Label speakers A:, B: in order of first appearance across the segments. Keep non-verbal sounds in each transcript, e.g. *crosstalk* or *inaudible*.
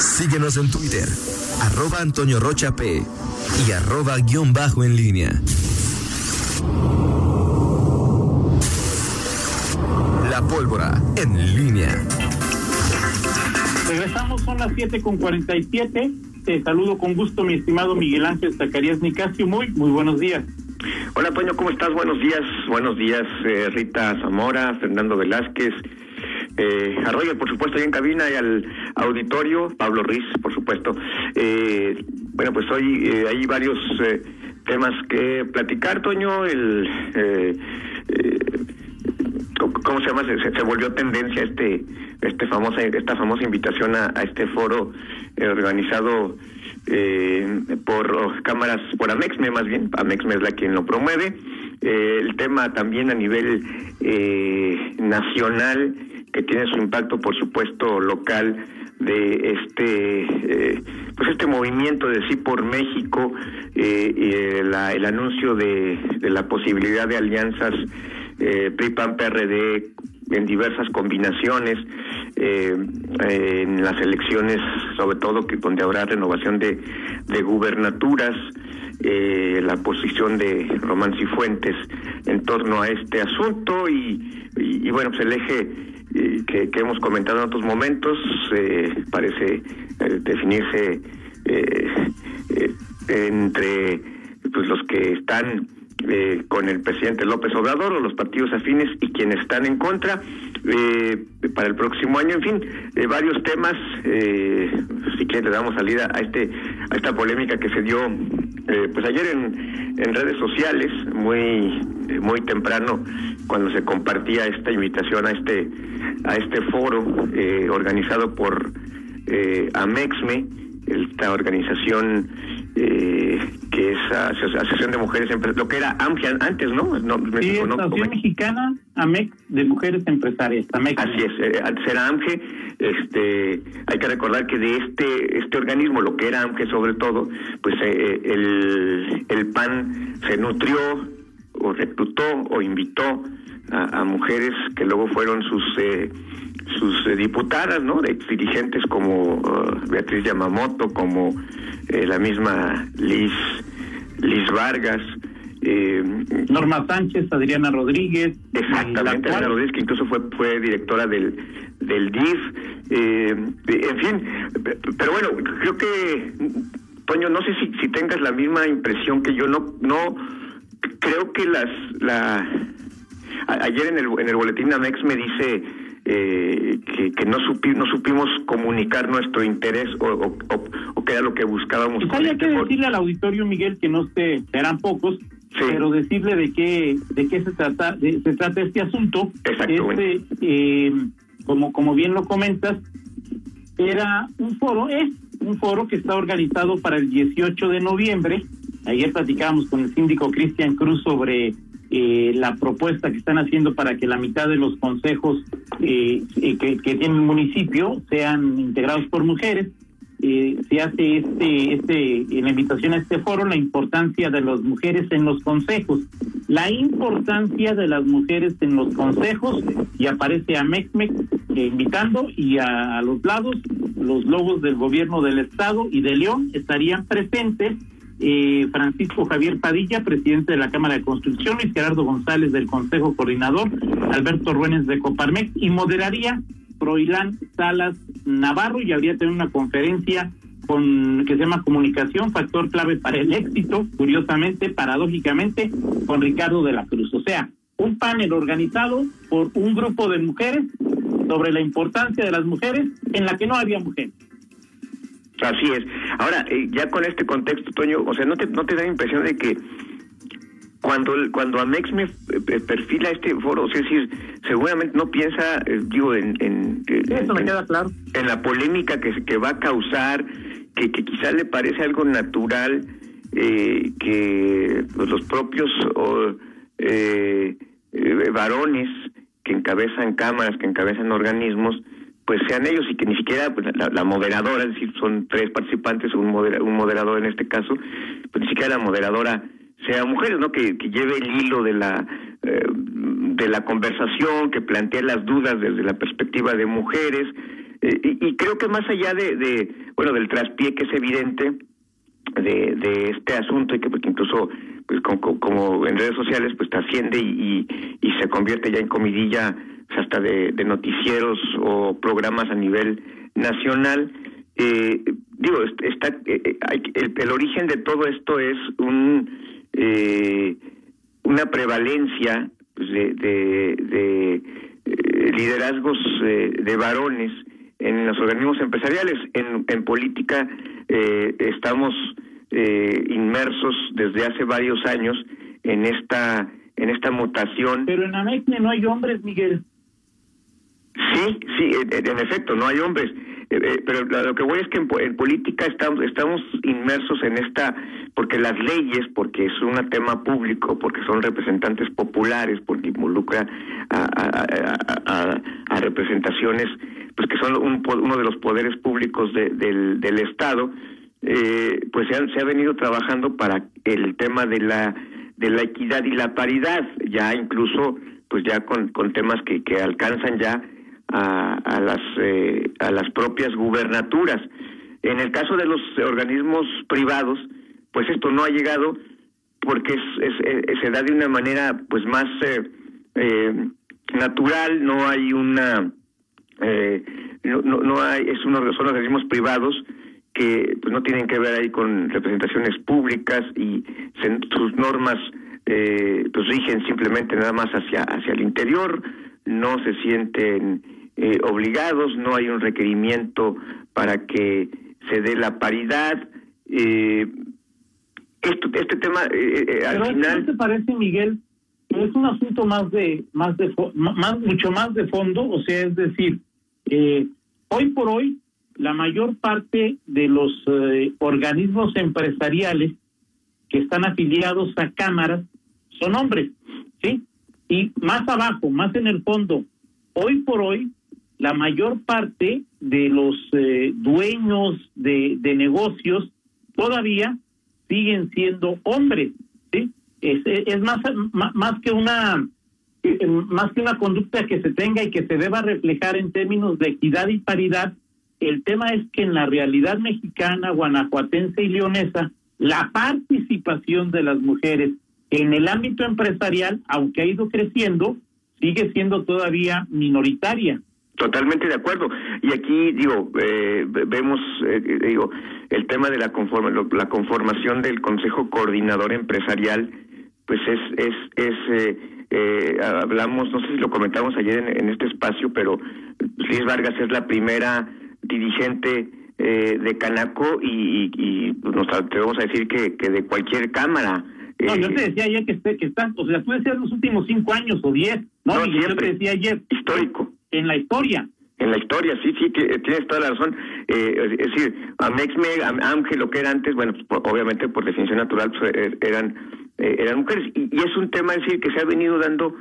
A: Síguenos en Twitter, arroba Antonio Rocha P y arroba guion bajo en línea. La pólvora en línea.
B: Regresamos, son las 7 con 47. Te saludo con gusto, mi estimado Miguel Ángel Zacarías Nicasio. Muy, muy buenos días.
C: Hola, Toño, ¿cómo estás? Buenos días. Buenos días, eh, Rita Zamora, Fernando Velázquez, eh, Arroyo, por supuesto, ahí en cabina y al auditorio, Pablo Riz, por supuesto. Eh, bueno, pues hoy eh, hay varios eh, temas que platicar, Toño. El. Eh, eh, ¿Cómo se llama? Se, se volvió tendencia este, este famosa, esta famosa invitación a, a este foro organizado eh, por cámaras, por Amexme más bien, Amexme es la quien lo promueve. Eh, el tema también a nivel eh, nacional, que tiene su impacto, por supuesto, local de este eh, pues este movimiento de sí por México eh, eh, la, el anuncio de, de la posibilidad de alianzas eh, PRI PAN PRD en diversas combinaciones eh, en las elecciones sobre todo que donde habrá renovación de, de gubernaturas eh, la posición de Román Cifuentes en torno a este asunto y, y, y bueno pues el eje que, que, hemos comentado en otros momentos eh, parece eh, definirse entre pues los que están eh, con el presidente López Obrador o los partidos afines y quienes están en contra eh, para el próximo año. En fin eh, varios temas si quieren le damos salida a este a esta polémica que se dio pues ayer en, en redes sociales muy muy temprano cuando se compartía esta invitación a este a este foro organizado por Amexme esta organización eh, que es Asociación de Mujeres lo que era AMGE antes, ¿no? no
B: sí, no, Asociación Mexicana AMEX de Mujeres Empresarias. AMEX.
C: Así es, eh, antes era AMGE, este, hay que recordar que de este este organismo, lo que era AMGE sobre todo, pues eh, el, el PAN se nutrió o reclutó o invitó a, a mujeres que luego fueron sus eh, sus eh, diputadas, ¿no? De dirigentes como uh, Beatriz Yamamoto, como eh, la misma Liz Liz Vargas,
B: eh, Norma Sánchez, Adriana Rodríguez,
C: exactamente, Adriana Rodríguez que incluso fue fue directora del del DIF, eh, en fin, pero bueno, creo que Toño, no sé si si tengas la misma impresión que yo, no no creo que las la ayer en el en el boletín Amex me dice eh, que, que no, supi, no supimos comunicar nuestro interés o, o, o, o que era lo que buscábamos.
B: Pues había que decirle al auditorio, Miguel, que no se, eran pocos, sí. pero decirle de qué, de qué se trata, de, se trata este asunto.
C: Exacto.
B: Este, eh, como, como bien lo comentas, era un foro, es un foro que está organizado para el 18 de noviembre. Ayer platicábamos con el síndico Cristian Cruz sobre eh, la propuesta que están haciendo para que la mitad de los consejos eh, que, que, tiene el municipio sean integrados por mujeres. Eh, se hace este, este, la invitación a este foro la importancia de las mujeres en los consejos, la importancia de las mujeres en los consejos y aparece a Mexmex eh, invitando y a, a los lados los lobos del gobierno del estado y de León estarían presentes eh, Francisco Javier Padilla, presidente de la Cámara de Construcción, y Gerardo González del Consejo Coordinador, Alberto Ruénes de Coparmex, y moderaría Proilán Salas Navarro, y habría tenido una conferencia con que se llama Comunicación, factor clave para el éxito, curiosamente, paradójicamente, con Ricardo de la Cruz. O sea, un panel organizado por un grupo de mujeres sobre la importancia de las mujeres en la que no había mujeres.
C: Así es. Ahora, eh, ya con este contexto, Toño, o sea, ¿no te, no te da la impresión de que cuando cuando Amex me eh, perfila este foro, o sea, es decir, seguramente no piensa, eh, digo, en... en
B: Eso me
C: en,
B: queda claro.
C: En la polémica que, que va a causar, que, que quizás le parece algo natural eh, que pues, los propios oh, varones que encabezan cámaras, que encabezan organismos, pues sean ellos y que ni siquiera pues, la, moderadora, es decir, son tres participantes, un, modera, un moderador en este caso, pues ni siquiera la moderadora sea mujeres, ¿no? Que, lleve el hilo de la eh, de la conversación, que plantee las dudas desde la perspectiva de mujeres. y, creo que más allá de, bueno, del traspié que es evidente de, de este asunto y que porque incluso pues como, en redes sociales pues trasciende y, y, se convierte ya en comidilla pues, hasta de, noticieros o programas a nivel nacional eh, digo está eh, el, el, origen de todo esto es un eh, una prevalencia pues, de, de, de eh, liderazgos de varones en los organismos empresariales. En, en política eh, estamos eh, inmersos desde hace varios años en esta en esta mutación.
B: Pero en AMECNE no hay hombres, Miguel.
C: Sí, sí, en, efecto, no hay hombres. Eh, eh, pero lo que voy es que en, política estamos, estamos inmersos en esta, porque las leyes, porque es un tema público, porque son representantes populares, porque involucra a, a, representaciones, pues que son uno de los poderes públicos del, del Estado, eh, pues se, se ha venido trabajando para el tema de la de la equidad y la paridad, ya incluso pues ya con, con temas que, que alcanzan ya a, a las eh, a las propias gubernaturas. En el caso de los organismos privados, pues esto no ha llegado porque es, eh, se da de una manera pues más eh, natural, no hay una no, no, hay es uno son organismos privados que pues no tienen que ver ahí con representaciones públicas y sus normas pues rigen simplemente nada más hacia hacia el interior no se sienten eh, obligados, no hay un requerimiento para que se dé la paridad. Eh, esto, este tema eh, al final.
B: te parece, Miguel? Es un asunto más de, más de, más, mucho más de fondo, o sea, es decir, hoy por hoy la mayor parte de los organismos empresariales que están afiliados a cámaras son hombres, ¿sí? Y más abajo, más en el fondo, hoy por hoy la mayor parte de los eh, dueños de, negocios todavía siguen siendo hombres. Es, es más, más que una eh, más que una conducta que se tenga y que se deba reflejar en términos de equidad y paridad, el tema es que en la realidad mexicana, guanajuatense y leonesa, la participación de las mujeres en el ámbito empresarial, aunque ha ido creciendo, sigue siendo todavía minoritaria.
C: Totalmente de acuerdo. Y aquí, digo, eh, vemos, eh, digo, el tema de la, conforma, la conformación del Consejo Coordinador Empresarial, pues es, es, es eh, eh, hablamos, no sé si lo comentamos ayer en, este espacio, pero Liz Vargas es la primera dirigente eh, de Canaco y, y, pues, nos atrevemos a decir que, que de cualquier cámara.
B: No, yo te decía ayer que, que está, o sea, tú decías los últimos cinco años o diez, no, no yo te decía ayer.
C: Histórico
B: en la historia.
C: En la historia, sí, sí, tienes toda la razón. Eh, es decir, a Mexme, Ángel, lo que era antes, bueno, pues, obviamente por definición natural pues, er, eran eh, eran mujeres. Y, es un tema, es decir, que se ha venido dando,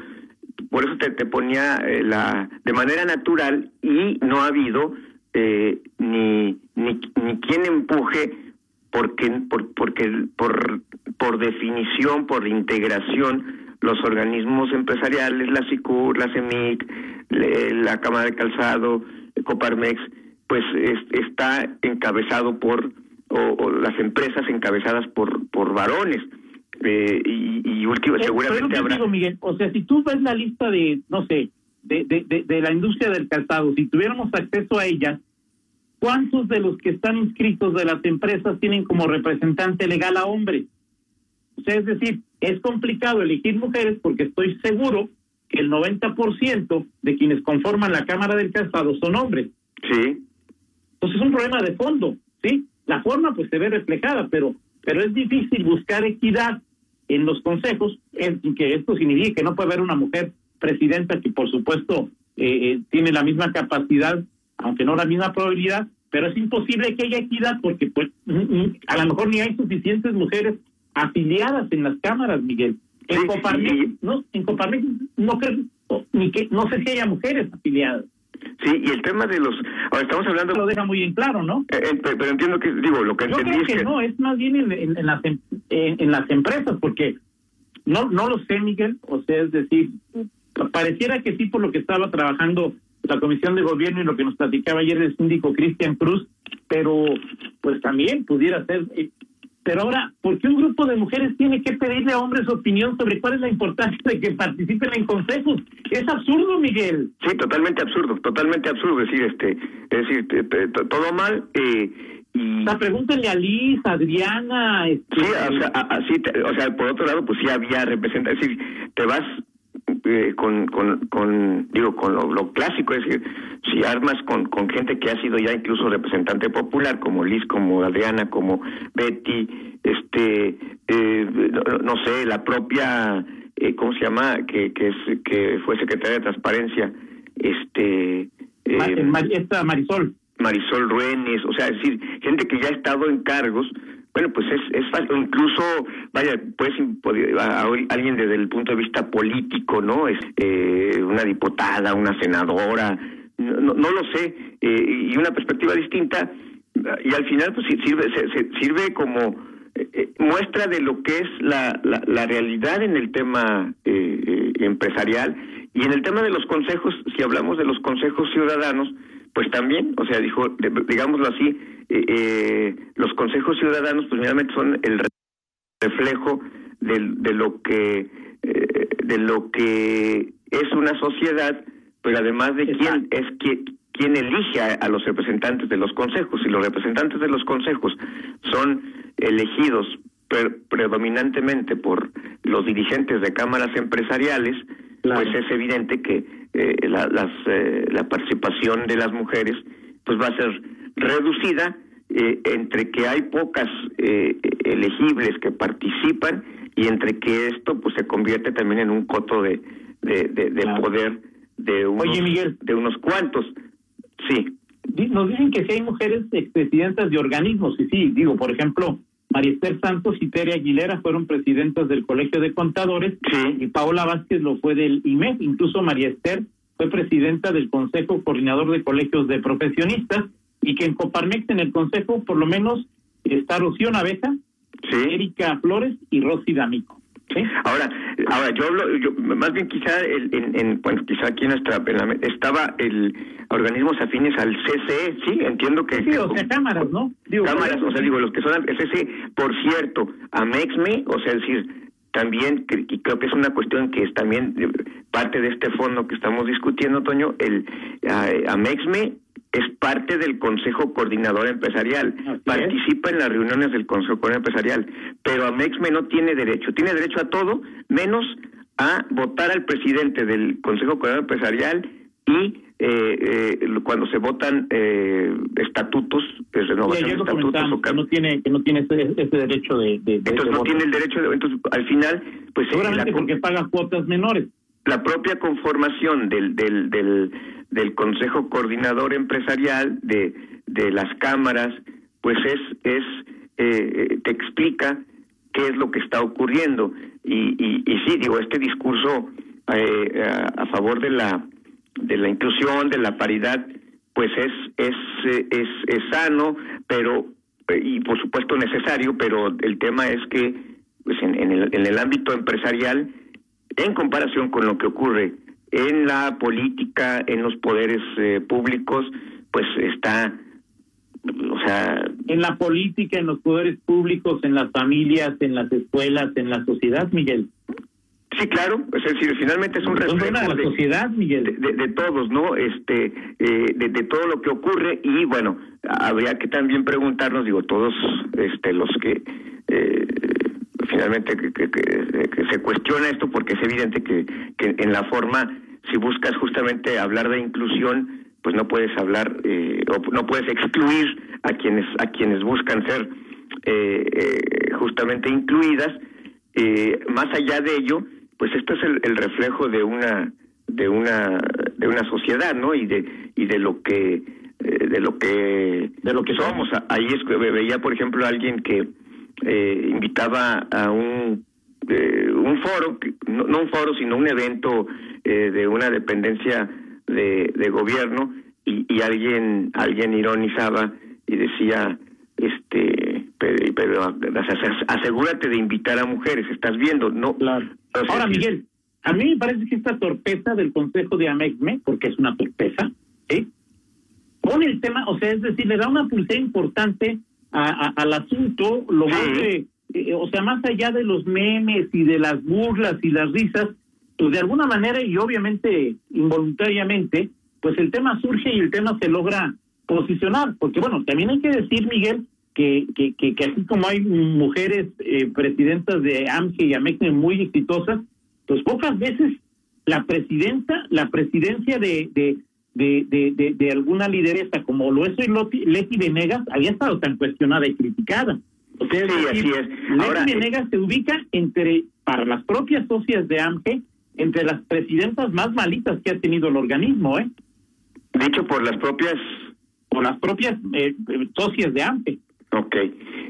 C: por eso te, ponía eh, la de manera natural y no ha habido ni, ni, ni quien empuje porque, por, porque por, por definición, por integración, los organismos empresariales, la SICUR, la CEMIC, la Cámara de Calzado, Coparmex, pues está encabezado por, o, las empresas encabezadas por, por varones. Eh, y, y último, eh, seguramente habrá...
B: Digo, Miguel, o sea, si tú ves la lista de, no sé, de, de, de, la industria del calzado, si tuviéramos acceso a ella, ¿cuántos de los que están inscritos de las empresas tienen como representante legal a hombres? O sea, es decir, es complicado elegir mujeres porque estoy seguro que el 90% de quienes conforman la Cámara del Calzado son hombres.
C: Sí.
B: Entonces es un problema de fondo, ¿sí? La forma pues se ve reflejada, pero, pero es difícil buscar equidad en los consejos, en que esto significa que no puede haber una mujer presidenta que por supuesto eh, eh, tiene la misma capacidad, aunque no la misma probabilidad, pero es imposible que haya equidad porque pues a lo mejor ni hay suficientes mujeres afiliadas en las cámaras, Miguel. En Coparmex, no, en Coparmex no creo, ni que, no sé si haya mujeres afiliadas.
C: Sí, y el tema de los... Ahora estamos hablando...
B: Lo deja muy en claro, ¿no?
C: Eh, eh, pero entiendo que, digo, lo que
B: Yo
C: entendí
B: creo que, no, es más bien en, en, las, em, en, las empresas, porque no, no lo sé, Miguel, o sea, es decir, pareciera que sí por lo que estaba trabajando la Comisión de Gobierno y lo que nos platicaba ayer el síndico Cristian Cruz, pero pues también pudiera ser eh, pero ahora, ¿por qué un grupo de mujeres tiene que pedirle a hombres opinión sobre cuál es la importancia de que participen en consejos? Es absurdo, Miguel.
C: Sí, totalmente absurdo, totalmente absurdo. Es decir, este, es decir, todo mal. Eh, y...
B: O sea, pregúntenle a Liz, a Adriana. Este...
C: Sí, o sea, así, o sea, por otro lado, pues sí había representación. Es decir, te vas eh, con, con, con, digo, con lo, clásico, es decir, si armas con, con gente que ha sido ya incluso representante popular, como Liz, como Adriana, como Betty, este, eh, no, sé, la propia, eh, ¿cómo se llama? Que, que, es, que fue secretaria de Transparencia, este...
B: esta Marisol.
C: Marisol Ruénes, o sea, es decir, gente que ya ha estado en cargos, bueno, pues es, es fácil, incluso, vaya, pues alguien desde el punto de vista político, ¿no? Es eh, una diputada, una senadora, no, no lo sé, eh, y una perspectiva distinta, y al final pues sirve, se, sirve como eh, muestra de lo que es la, la, la realidad en el tema empresarial y en el tema de los consejos, si hablamos de los consejos ciudadanos, pues también, o sea, dijo, digámoslo así, eh, eh, los consejos ciudadanos, pues finalmente son el reflejo de, de lo que eh, de lo que es una sociedad, pero además de quién es quién, quién elige a, los representantes de los consejos. Si los representantes de los consejos son elegidos predominantemente por los dirigentes de cámaras empresariales, pues es evidente que eh, la, las, eh, la participación de las mujeres pues va a ser reducida eh, entre que hay pocas elegibles que participan y entre que esto pues se convierte también en un coto de, de, poder de unos, de unos cuantos. Sí.
B: Nos dicen que si hay mujeres expresidentas de organismos, y sí, digo, por ejemplo, María Esther Santos y Tere Aguilera fueron presidentas del Colegio de Contadores y Paola Vázquez lo fue del IME. Incluso María Esther fue presidenta del Consejo Coordinador de Colegios de Profesionistas y que en Coparmex en el Consejo por lo menos está Rocío Naveja, Erika Flores y Rosy D'Amico.
C: Ahora, ahora yo hablo, yo, más bien quizá en, en, bueno, quizá aquí en nuestra estaba el organismos afines al CCE, sí, entiendo que
B: sí, o sea, cámaras, ¿no?
C: cámaras, o sea, digo los que son el CCE, por cierto, a MEXME, o sea, es decir, también creo que es una cuestión que es también eh, parte de este fondo que estamos discutiendo, Toño, el a, MEXME es parte del Consejo Coordinador Empresarial, participa en las reuniones del Consejo Coordinador Empresarial, pero Amexme no tiene derecho, tiene derecho a todo menos a votar al presidente del Consejo Coordinador Empresarial y eh, eh, cuando se votan eh, estatutos, de renovación de estatutos
B: que no tiene que no tiene ese, derecho de,
C: entonces no tiene el derecho de entonces al final pues
B: seguramente porque paga cuotas menores
C: la propia conformación del del del del Consejo Coordinador Empresarial, de, de las cámaras, pues es, es eh, te explica qué es lo que está ocurriendo. Y, y, y sí, digo, este discurso eh, a, favor de la, de la inclusión, de la paridad, pues es, es, es, es sano, pero, y por supuesto necesario, pero el tema es que pues en, en, el, en el ámbito empresarial, en comparación con lo que ocurre en la política, en los poderes eh, públicos, pues está, o sea...
B: En la política, en los poderes públicos, en las familias, en las escuelas, en la sociedad, Miguel.
C: Sí, claro, es decir, finalmente es un reflejo
B: de la sociedad, Miguel.
C: De, todos, ¿no? Este, eh, de, todo lo que ocurre y bueno, habría que también preguntarnos, digo, todos, este, los que eh, finalmente que, que, se cuestiona esto porque es evidente que, que en la forma, si buscas justamente hablar de inclusión, pues no puedes hablar eh, o no puedes excluir a quienes a quienes buscan ser eh, eh, justamente incluidas. más allá de ello, pues esto es el, el, reflejo de una de una de una sociedad, ¿no? Y de y de lo que de lo que
B: de lo que
C: somos. Ahí es, veía, por ejemplo, a alguien que eh, invitaba a un eh, un foro, no, un foro, sino un evento eh, de una dependencia de, de gobierno y, y, alguien alguien ironizaba y decía, este, pero, asegúrate de invitar a mujeres, estás viendo, no.
B: Claro. Ahora, Miguel, a mí me parece que esta torpeza del Consejo de Amexme, porque es una torpeza, ¿sí? pone el tema, o sea, es decir, le da una pulsera importante al asunto, lo vuelve, eh, o sea, más allá de los memes y de las burlas y las risas, pues de alguna manera y obviamente involuntariamente, pues el tema surge y el tema se logra posicionar, porque bueno, también hay que decir, Miguel, que, que, que, así como hay mujeres eh, presidentas de AMGE y AMECNE muy exitosas, pues pocas veces la presidenta, la presidencia de, de, de, de, de, alguna lideresa como lo es hoy Leti Venegas había estado tan cuestionada y criticada. O sea,
C: sí, así es.
B: Leti Venegas se ubica entre, para las propias socias de AMGE, entre las presidentas más malitas que ha tenido el organismo, ¿eh?
C: Dicho por las propias...
B: Por las propias eh, socias de AMPE.
C: Ok,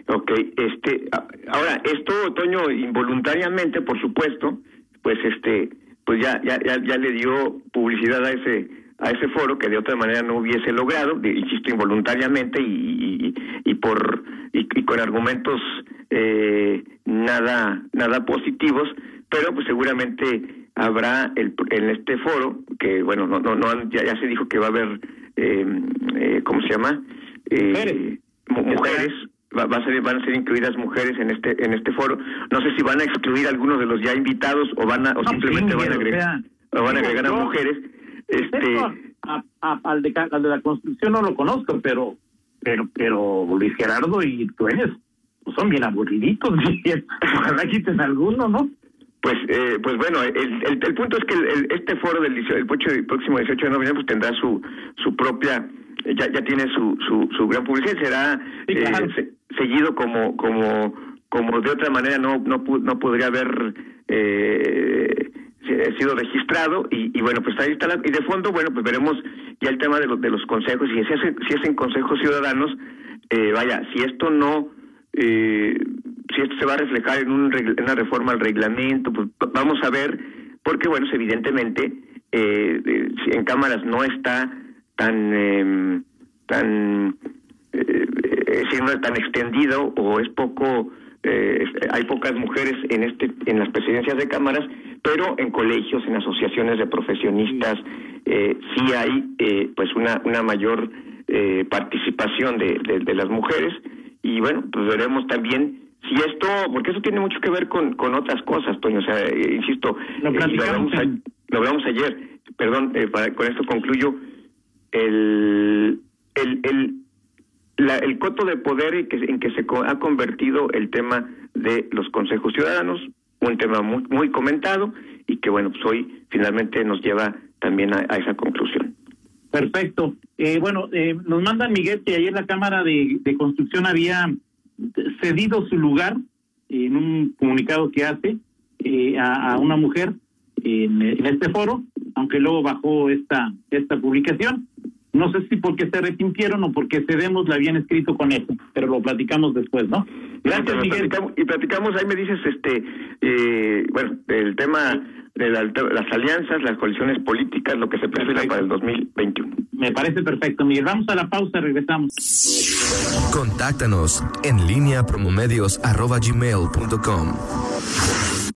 C: ok. Este, ahora, esto, Toño, involuntariamente, por supuesto, pues este, pues ya, ya, ya, ya le dio publicidad a ese a ese foro que de otra manera no hubiese logrado, insisto, involuntariamente y, y, por y, con argumentos eh, nada nada positivos, pero pues seguramente habrá el, en este foro que bueno no no, no ya, ya se dijo que va a haber eh, eh, cómo se llama
B: eh,
C: mujeres, va, a ser, van a ser incluidas mujeres en este en este foro. No sé si van a excluir a algunos de los ya invitados o van a o simplemente van a agregar o van a agregar a mujeres este
B: al, de, al de la construcción no lo conozco pero pero pero Luis Gerardo y eres pues son bien aburriditos *laughs* ojalá quiten alguno no
C: pues, eh, pues bueno, el, el, punto es que el, este foro del, el próximo 18 de noviembre pues tendrá su su propia, ya, ya tiene su, su, su gran publicidad, será eh, seguido como como como de otra manera no no no podría haber eh, sido registrado y, bueno pues ahí está la, y de fondo bueno pues veremos ya el tema de los de los consejos y si hacen si hacen consejos ciudadanos eh, vaya si esto no eh, si esto se va a reflejar en, una reforma al reglamento, pues vamos a ver, porque bueno, evidentemente eh, eh, si en cámaras no está tan eh, tan eh, no es tan extendido o es poco eh, hay pocas mujeres en este en las presidencias de cámaras pero en colegios en asociaciones de profesionistas eh, sí hay eh, pues una una mayor eh, participación de, de, de las mujeres. Y bueno pues veremos también si esto, porque eso tiene mucho que ver con, con otras cosas, Toño, o sea, eh, insisto,
B: lo,
C: eh, lo, hablamos ayer, perdón, eh, para, con esto concluyo, el, el, el, la, el coto de poder en que, en que se ha convertido el tema de los consejos ciudadanos, un tema muy, muy comentado y que, bueno, pues hoy finalmente nos lleva también a, esa conclusión.
B: Perfecto. Eh, bueno, eh, nos manda Miguel que ayer la Cámara de, de Construcción había cedido su lugar en un comunicado que hace eh, a, una mujer en, este foro, aunque luego bajó esta esta publicación. No sé si porque se arrepintieron o porque cedemos la habían escrito con eso, pero lo platicamos después, ¿no?
C: Gracias, Miguel. y platicamos, ahí me dices, este, eh, bueno, el tema de las alianzas, las coaliciones políticas, lo que se presenta para el 2021.
B: Me parece perfecto, Miguel. Vamos a la pausa, regresamos.
A: Contáctanos en línea promomedios.com.